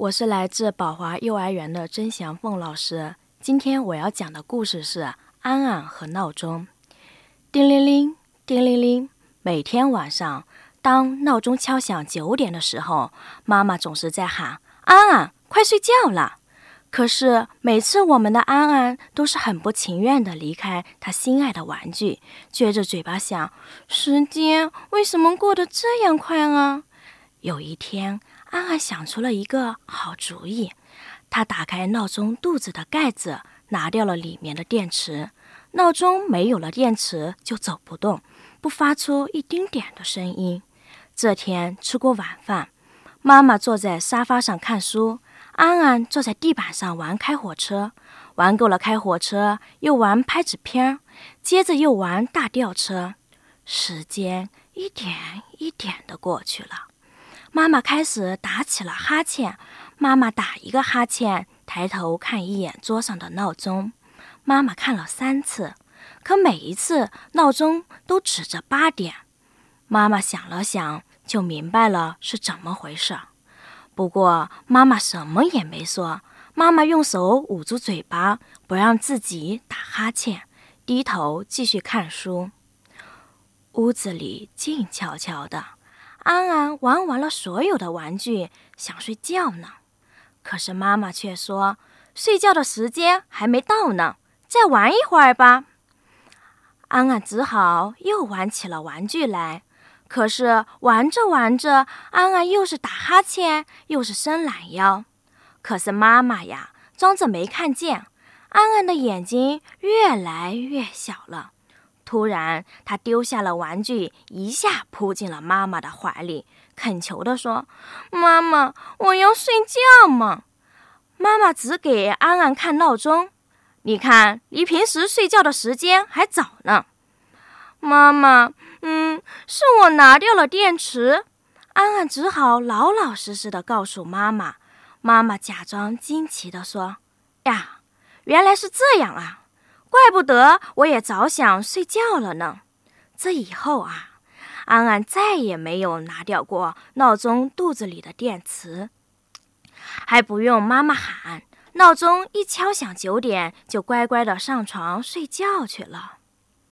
我是来自宝华幼儿园的曾祥凤老师。今天我要讲的故事是《安安和闹钟》。叮铃铃，叮铃铃。每天晚上，当闹钟敲响九点的时候，妈妈总是在喊：“安安，快睡觉了。”可是每次我们的安安都是很不情愿地离开他心爱的玩具，撅着嘴巴想：“时间为什么过得这样快啊？”有一天。安安想出了一个好主意，他打开闹钟肚子的盖子，拿掉了里面的电池。闹钟没有了电池就走不动，不发出一丁点的声音。这天吃过晚饭，妈妈坐在沙发上看书，安安坐在地板上玩开火车。玩够了开火车，又玩拍纸片，接着又玩大吊车。时间一点一点的过去了。妈妈开始打起了哈欠。妈妈打一个哈欠，抬头看一眼桌上的闹钟。妈妈看了三次，可每一次闹钟都指着八点。妈妈想了想，就明白了是怎么回事。不过妈妈什么也没说。妈妈用手捂住嘴巴，不让自己打哈欠，低头继续看书。屋子里静悄悄的。安安玩完了所有的玩具，想睡觉呢。可是妈妈却说：“睡觉的时间还没到呢，再玩一会儿吧。”安安只好又玩起了玩具来。可是玩着玩着，安安又是打哈欠，又是伸懒腰。可是妈妈呀，装着没看见。安安的眼睛越来越小了。突然，他丢下了玩具，一下扑进了妈妈的怀里，恳求地说：“妈妈，我要睡觉嘛！”妈妈只给安安看闹钟，你看，离平时睡觉的时间还早呢。妈妈，嗯，是我拿掉了电池。安安只好老老实实的告诉妈妈。妈妈假装惊奇地说：“呀，原来是这样啊！”怪不得我也早想睡觉了呢。这以后啊，安安再也没有拿掉过闹钟肚子里的电池，还不用妈妈喊，闹钟一敲响九点，就乖乖的上床睡觉去了。